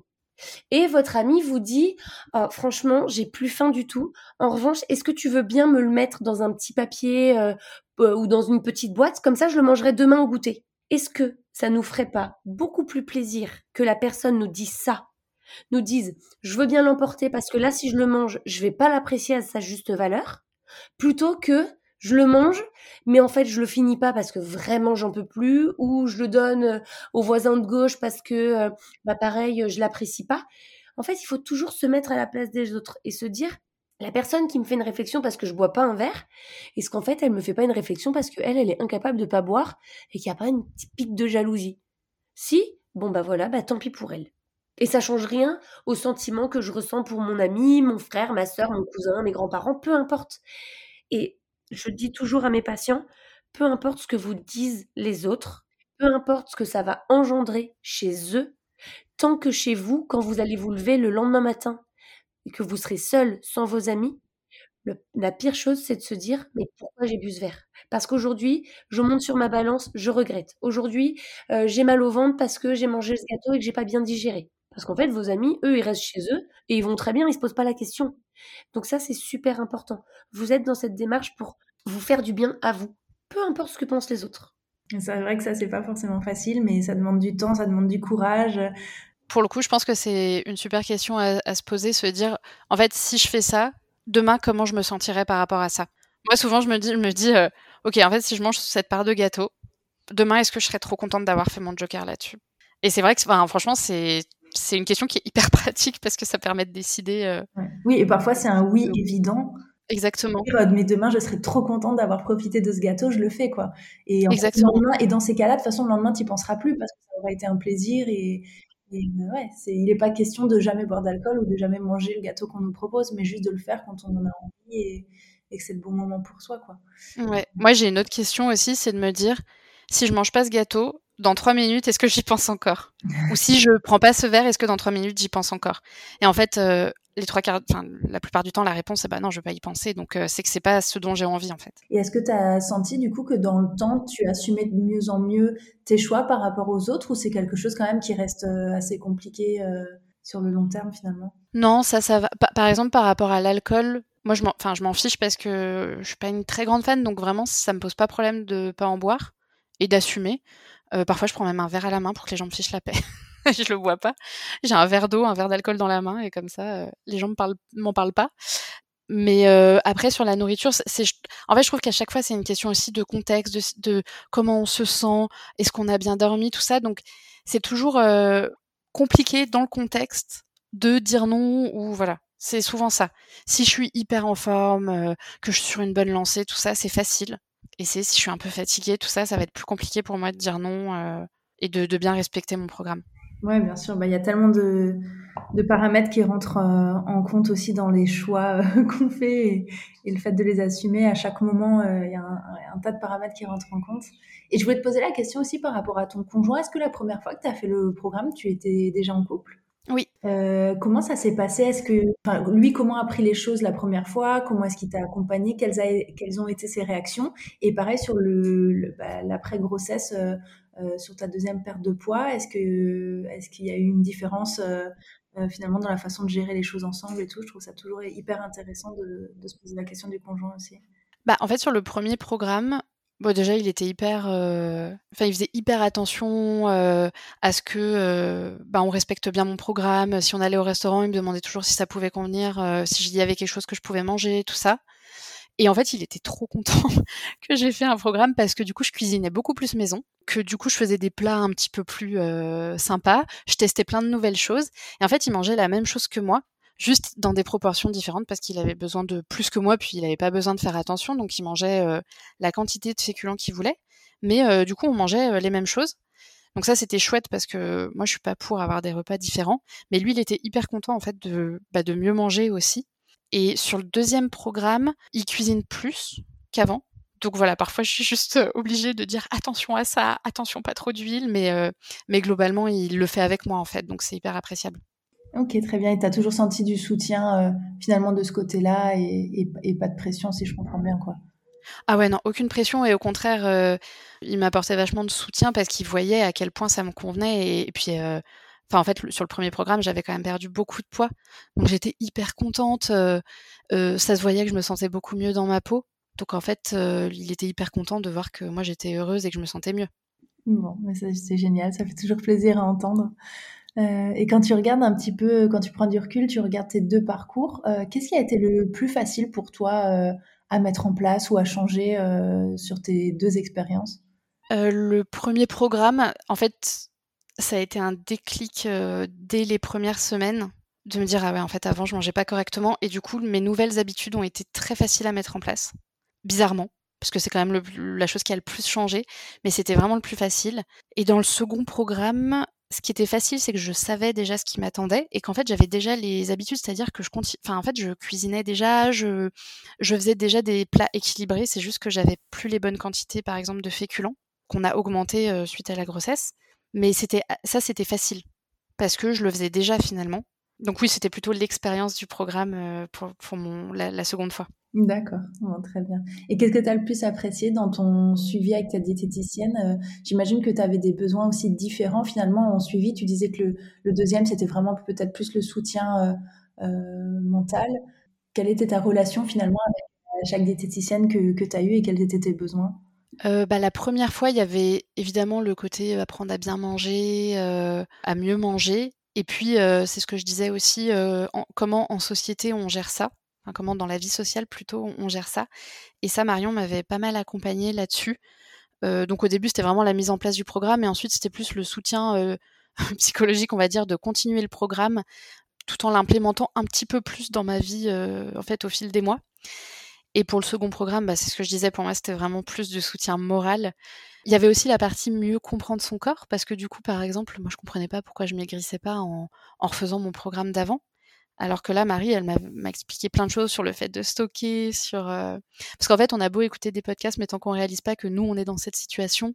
Et votre ami vous dit oh, franchement, j'ai plus faim du tout. En revanche, est-ce que tu veux bien me le mettre dans un petit papier euh, euh, ou dans une petite boîte? Comme ça, je le mangerai demain au goûter. Est-ce que ça nous ferait pas beaucoup plus plaisir que la personne nous dise ça? Nous dise je veux bien l'emporter parce que là, si je le mange, je vais pas l'apprécier à sa juste valeur Plutôt que je le mange, mais en fait je le finis pas parce que vraiment j'en peux plus, ou je le donne euh, au voisin de gauche parce que euh, bah pareil je l'apprécie pas. En fait, il faut toujours se mettre à la place des autres et se dire la personne qui me fait une réflexion parce que je bois pas un verre, est-ce qu'en fait elle me fait pas une réflexion parce qu'elle elle est incapable de pas boire et qu'il n'y a pas une petite pique de jalousie? Si, bon bah voilà, bah tant pis pour elle. Et ça change rien au sentiment que je ressens pour mon ami, mon frère, ma soeur, mon cousin, mes grands-parents, peu importe. Et je dis toujours à mes patients, peu importe ce que vous disent les autres, peu importe ce que ça va engendrer chez eux, tant que chez vous, quand vous allez vous lever le lendemain matin et que vous serez seul sans vos amis, la pire chose, c'est de se dire mais pourquoi j'ai bu ce verre? Parce qu'aujourd'hui, je monte sur ma balance, je regrette. Aujourd'hui, euh, j'ai mal au ventre parce que j'ai mangé ce gâteau et que j'ai pas bien digéré. Parce qu'en fait, vos amis, eux, ils restent chez eux et ils vont très bien, ils se posent pas la question. Donc ça, c'est super important. Vous êtes dans cette démarche pour vous faire du bien à vous, peu importe ce que pensent les autres. C'est vrai que ça, c'est pas forcément facile, mais ça demande du temps, ça demande du courage. Pour le coup, je pense que c'est une super question à, se poser, se dire, en fait, si je fais ça, demain, comment je me sentirais par rapport à ça? Moi, souvent, je me dis, je me dis euh, ok, en fait, si je mange cette part de gâteau, demain, est-ce que je serais trop contente d'avoir fait mon joker là-dessus? Et c'est vrai que, franchement, c'est c'est une question qui est hyper pratique parce que ça permet de décider. Euh, oui, et parfois c'est un oui évident. Exactement. Mais demain, je serais trop contente d'avoir profité de ce gâteau, je le fais, quoi. Et, Exactement. et dans ces cas-là, de toute façon, le lendemain, tu n'y penseras plus parce que ça aura été un plaisir et, Et ouais, c'est, il n'est pas question de jamais boire d'alcool ou de jamais manger le gâteau qu'on nous propose, mais juste de le faire quand on en a envie et, et que c'est le bon moment pour soi, quoi. Ouais. Moi, j'ai une autre question aussi, c'est de me dire, si je mange pas ce gâteau, dans trois minutes, est-ce que j'y pense encore? Ou si je prends pas ce verre, est-ce que dans trois minutes, j'y pense encore? Et en fait, euh, les trois quarts, enfin, la plupart du temps, la réponse est bah non, je vais pas y penser. Donc, euh, c'est que c'est pas ce dont j'ai envie, en fait. Et est-ce que tu as senti, du coup, que dans le temps, tu assumais de mieux en mieux tes choix par rapport aux autres ou c'est quelque chose quand même qui reste euh, assez compliqué sur le long terme, finalement? Non, ça, ça va. par exemple, par rapport à l'alcool, moi, je m'en, enfin, je m'en fiche parce que je suis pas une très grande fan, donc vraiment, ça me pose pas problème de pas en boire et d'assumer. Euh, parfois, je prends même un verre à la main pour que les gens me fichent la paix. je le vois pas. J'ai un verre d'eau, un verre d'alcool dans la main et comme ça, euh, les gens m'en parlent pas. Mais euh, après, sur la nourriture, c'est, en fait, je trouve qu'à chaque fois, c'est une question aussi de contexte, de, de comment on se sent, est-ce qu'on a bien dormi, tout ça. Donc, c'est toujours compliqué dans le contexte de dire non ou voilà. C'est souvent ça. Si je suis hyper en forme, que je suis sur une bonne lancée, tout ça, c'est facile. C'est si je suis un peu fatiguée, tout ça, ça va être plus compliqué pour moi de dire non euh, et de, bien respecter mon programme. Ouais, bien sûr. Bah, il y a tellement de, paramètres qui rentrent euh, en compte aussi dans les choix euh, qu'on fait et, le fait de les assumer. À chaque moment, il y a un, tas de paramètres qui rentrent en compte. Et je voulais te poser la question aussi par rapport à ton conjoint. Est-ce que la première fois que tu as fait le programme, tu étais déjà en couple? Oui. Euh, comment ça s'est passé? Est-ce que, lui, comment a pris les choses la première fois? Comment est-ce qu'il t'a accompagné? Quelles, a, quelles, ont été ses réactions? Et pareil sur le, bah, l'après grossesse, euh, euh, sur ta deuxième perte de poids, est-ce que, est-ce qu'il y a eu une différence finalement dans la façon de gérer les choses ensemble et tout? Je trouve ça toujours hyper intéressant de, de se poser la question du conjoint aussi. Bah, en fait, sur le premier programme, Bon, déjà, il était hyper, euh... enfin, il faisait hyper attention euh, à ce que, euh, bah, on respecte bien mon programme. Si on allait au restaurant, il me demandait toujours si ça pouvait convenir, si y avait quelque chose que je pouvais manger, tout ça. Et en fait, il était trop content que j'ai fait un programme parce que du coup, je cuisinais beaucoup plus maison, que du coup, je faisais des plats un petit peu plus sympas. Je testais plein de nouvelles choses. Et en fait, il mangeait la même chose que moi, juste dans des proportions différentes parce qu'il avait besoin de plus que moi, puis il n'avait pas besoin de faire attention, donc il mangeait euh, la quantité de féculents qu'il voulait. Mais euh, du coup, on mangeait euh, les mêmes choses. Donc ça, c'était chouette parce que moi, je suis pas pour avoir des repas différents, mais lui, il était hyper content en fait de, bah, de mieux manger aussi. Et sur le deuxième programme, il cuisine plus qu'avant. Donc voilà, parfois je suis juste obligée de dire attention à ça, attention pas trop d'huile, mais, mais globalement il le fait avec moi en fait, donc c'est hyper appréciable. Ok, très bien. Et tu as toujours senti du soutien euh, finalement de ce côté-là et, et, et, pas de pression, si je comprends bien, quoi? Ah ouais, non, aucune pression. Et au contraire, euh, il m'apportait vachement de soutien parce qu'il voyait à quel point ça me convenait. Et, et puis, euh, en fait, sur le premier programme, j'avais quand même perdu beaucoup de poids. Donc j'étais hyper contente. Ça se voyait que je me sentais beaucoup mieux dans ma peau. Donc en fait, il était hyper content de voir que moi j'étais heureuse et que je me sentais mieux. Bon, mais c'est génial, ça fait toujours plaisir à entendre. Euh, et quand tu regardes un petit peu, quand tu prends du recul, tu regardes tes deux parcours, euh, qu'est-ce qui a été le plus facile pour toi euh, à mettre en place ou à changer sur tes deux expériences? Le premier programme, en fait, ça a été un déclic dès les premières semaines de me dire ah ouais en fait avant je mangeais pas correctement. Et du coup mes nouvelles habitudes ont été très faciles à mettre en place bizarrement parce que c'est quand même le, la chose qui a le plus changé mais c'était vraiment le plus facile. Et dans le second programme ce qui était facile, c'est que je savais déjà ce qui m'attendait et qu'en fait j'avais déjà les habitudes, c'est-à-dire que je cuisinais déjà, je, faisais déjà des plats équilibrés. C'est juste que j'avais plus les bonnes quantités, par exemple, de féculents qu'on a augmenté euh, suite à la grossesse. Mais c'était ça, c'était facile parce que je le faisais déjà finalement. Donc oui, c'était plutôt l'expérience du programme euh, pour, pour mon, la, la seconde fois. D'accord, bon, très bien. Et qu'est-ce que tu as le plus apprécié dans ton suivi avec ta diététicienne euh, J'imagine que tu avais des besoins aussi différents finalement en suivi. Tu disais que le, le deuxième, c'était vraiment peut-être plus le soutien euh, mental. Quelle était ta relation finalement avec chaque diététicienne que, que tu as eue et quels étaient tes besoins? Euh, bah, la première fois, il y avait évidemment le côté apprendre à bien manger, euh, à mieux manger. Et puis, c'est ce que je disais aussi, en, comment en société on gère ça comment dans la vie sociale plutôt on, gère ça. Et ça, Marion m'avait pas mal accompagnée là-dessus. Euh, donc au début, c'était vraiment la mise en place du programme, et ensuite c'était plus le soutien euh, psychologique, on va dire, de continuer le programme tout en l'implémentant un petit peu plus dans ma vie, euh, en fait, au fil des mois. Et pour le second programme, bah, c'est ce que je disais, pour moi, c'était vraiment plus du soutien moral. Il y avait aussi la partie mieux comprendre son corps, parce que du coup, par exemple, moi, je comprenais pas pourquoi je maigrissais pas en, refaisant mon programme d'avant. Alors que là, Marie, elle m'a expliqué plein de choses sur le fait de stocker, sur euh, parce qu'en fait, on a beau écouter des podcasts, mais tant qu'on réalise pas que nous, on est dans cette situation,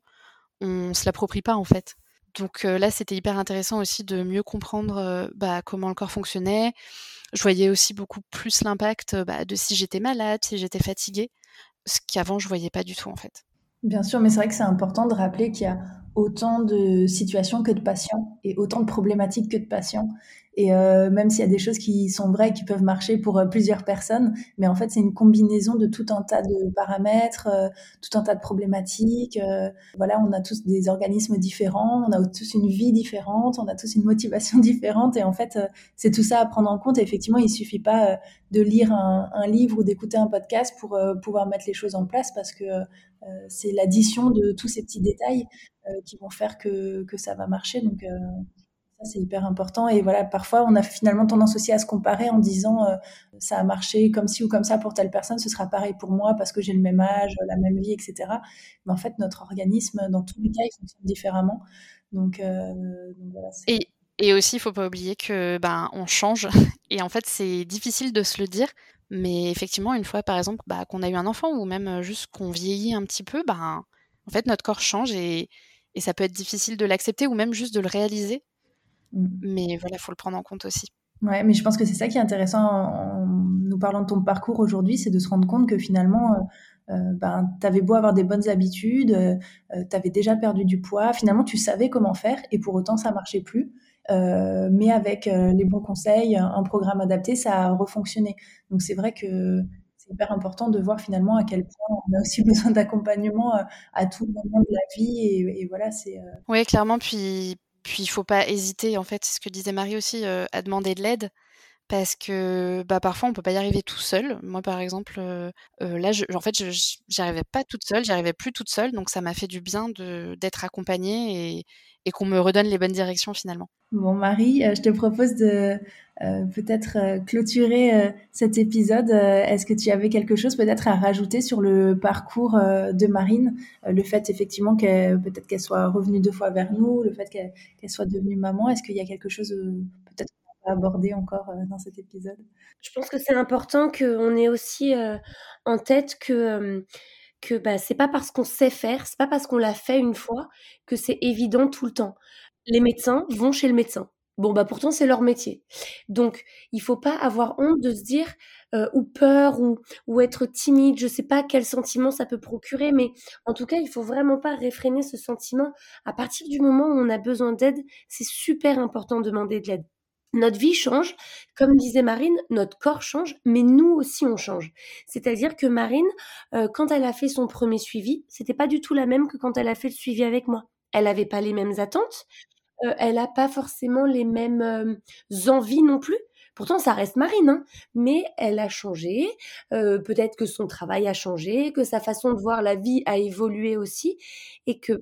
on se l'approprie pas en fait. Donc euh, là, c'était hyper intéressant aussi de mieux comprendre euh, bah, comment le corps fonctionnait. Je voyais aussi beaucoup plus l'impact bah, de si j'étais malade, si j'étais fatiguée, ce qu'avant je voyais pas du tout en fait. Bien sûr, mais c'est vrai que c'est important de rappeler qu'il y a autant de situations que de patients et autant de problématiques que de patients. Et euh, même s'il y a des choses qui sont vraies, qui peuvent marcher pour euh, plusieurs personnes, mais en fait, c'est une combinaison de tout un tas de paramètres, euh, tout un tas de problématiques. Euh, voilà, on a tous des organismes différents, on a tous une vie différente, on a tous une motivation différente. Et en fait, c'est tout ça à prendre en compte. Et effectivement, il suffit pas de lire un, un livre ou d'écouter un podcast pour pouvoir mettre les choses en place parce que c'est l'addition de tous ces petits détails qui vont faire que, que ça va marcher. Donc, c'est hyper important. Et voilà, parfois, on a finalement tendance aussi à se comparer en disant euh, ça a marché comme ci ou comme ça pour telle personne, ce sera pareil pour moi parce que j'ai le même âge, la même vie, etc. Mais en fait, notre organisme, dans tous les cas, il fonctionne différemment. Donc, euh, voilà. Et, et aussi, il faut pas oublier que ben on change. Et en fait, c'est difficile de se le dire. Mais effectivement, une fois, par exemple, bah, qu'on a eu un enfant ou même juste qu'on vieillit un petit peu, ben, en fait, notre corps change et, et ça peut être difficile de l'accepter ou même juste de le réaliser Mmh. Mais voilà, il faut le prendre en compte aussi. Ouais, mais je pense que c'est ça qui est intéressant en, nous parlant de ton parcours aujourd'hui, c'est de se rendre compte que finalement, euh, euh ben, tu avais beau avoir des bonnes habitudes, euh, euh tu avais déjà perdu du poids, finalement tu savais comment faire et pour autant ça marchait plus. Mais avec les bons conseils, un programme adapté, ça a refonctionné. Donc c'est vrai que c'est hyper important de voir finalement à quel point on a aussi besoin d'accompagnement à tout moment de la vie et, voilà c'est. Oui, clairement. Puis puis il faut pas hésiter, en fait, c'est ce que disait Marie aussi, euh, à demander de l'aide parce que bah, parfois on peut pas y arriver tout seul. Moi par exemple, euh, euh, là, en fait, j'y arrivais pas toute seule, j'y arrivais plus toute seule, donc ça m'a fait du bien d'être accompagnée et, qu'on me redonne les bonnes directions finalement. Bon Marie, je te propose de peut-être clôturer cet épisode. Est-ce que tu avais quelque chose peut-être à rajouter sur le parcours de Marine, le fait effectivement qu'elle peut-être qu'elle soit revenue deux fois vers nous, le fait qu'elle soit devenue maman, est-ce qu'il y a quelque chose aborder encore euh, dans cet épisode Je pense que c'est important qu'on ait aussi euh, en tête que que bah, c'est pas parce qu'on sait faire, c'est pas parce qu'on l'a fait une fois que c'est évident tout le temps. Les médecins vont chez le médecin. Bon bah pourtant c'est leur métier. Donc il faut pas avoir honte de se dire euh, ou peur ou, ou être timide, je sais pas quel sentiment ça peut procurer, mais en tout cas il faut vraiment pas réfréner ce sentiment. À partir du moment où on a besoin d'aide, c'est super important de demander de l'aide. Notre vie change, comme disait Marine, notre corps change, mais nous aussi on change. C'est-à-dire que Marine, euh, quand elle a fait son premier suivi, c'était pas du tout la même que quand elle a fait le suivi avec moi. Elle n'avait pas les mêmes attentes, euh, elle n'a pas forcément les mêmes euh, envies non plus. Pourtant, ça reste Marine, hein, mais elle a changé. Peut-être que son travail a changé, que sa façon de voir la vie a évolué aussi, et que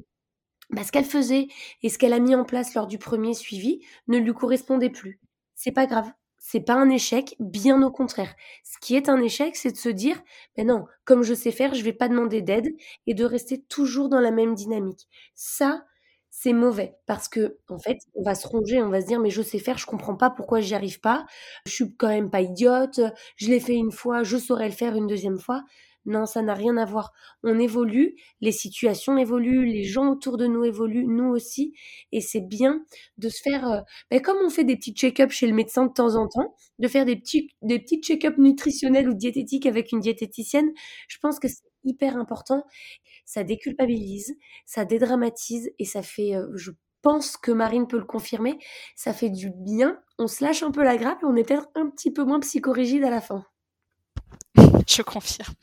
bah, ce qu'elle faisait et ce qu'elle a mis en place lors du premier suivi ne lui correspondait plus. C'est pas grave. C'est pas un échec, bien au contraire. Ce qui est un échec, c'est de se dire, mais non, comme je sais faire, je vais pas demander d'aide et de rester toujours dans la même dynamique. Ça, c'est mauvais parce que en fait, on va se ronger, on va se dire mais je sais faire, je comprends pas pourquoi j'y arrive pas. Je suis quand même pas idiote, je l'ai fait une fois, je saurais le faire une deuxième fois. Non, ça n'a rien à voir. On évolue, les situations évoluent, les gens autour de nous évoluent, nous aussi. Et c'est bien de se faire, euh, ben, comme on fait des petits check-up chez le médecin de temps en temps, de faire des petits, des petits check-up nutritionnels ou diététiques avec une diététicienne. Je pense que c'est hyper important. Ça déculpabilise, ça dédramatise et ça fait, euh, je pense que Marine peut le confirmer, ça fait du bien. On se lâche un peu la grappe et on est peut-être un petit peu moins psychorigide à la fin. Je confirme.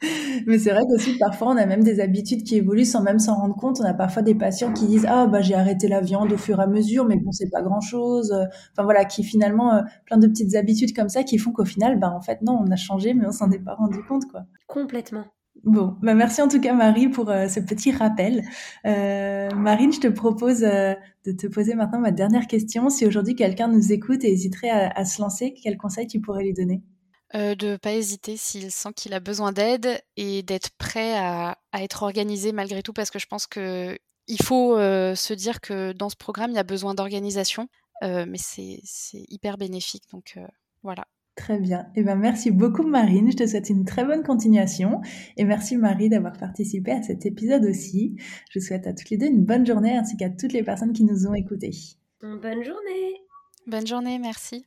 Mais c'est vrai qu'aussi, parfois, on a même des habitudes qui évoluent sans même s'en rendre compte. On a parfois des patients qui disent Ah, bah, j'ai arrêté la viande au fur et à mesure, mais bon, c'est pas grand chose. Enfin, voilà, qui finalement, euh, plein de petites habitudes comme ça qui font qu'au final, bah, en fait, non, on a changé, mais on s'en est pas rendu compte, quoi. Complètement. Bon, bah merci en tout cas, Marie, pour euh, ce petit rappel. Euh, Marine, je te propose de te poser maintenant ma dernière question. Si aujourd'hui quelqu'un nous écoute et hésiterait à, à se lancer, quel conseil tu pourrais lui donner? Euh, De pas hésiter s'il sent qu'il a besoin d'aide et d'être prêt à, être organisé malgré tout, parce que je pense que il faut se dire que dans ce programme, il y a besoin d'organisation, mais c'est hyper bénéfique. Donc voilà. Très bien. Et eh ben, merci beaucoup Marine. Je te souhaite une très bonne continuation. Et merci Marie d'avoir participé à cet épisode aussi. Je souhaite à toutes les deux une bonne journée ainsi qu'à toutes les personnes qui nous ont écoutés. Bonne journée. Bonne journée, merci.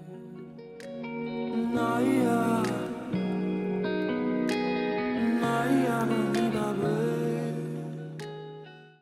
Naya. Naya Naya.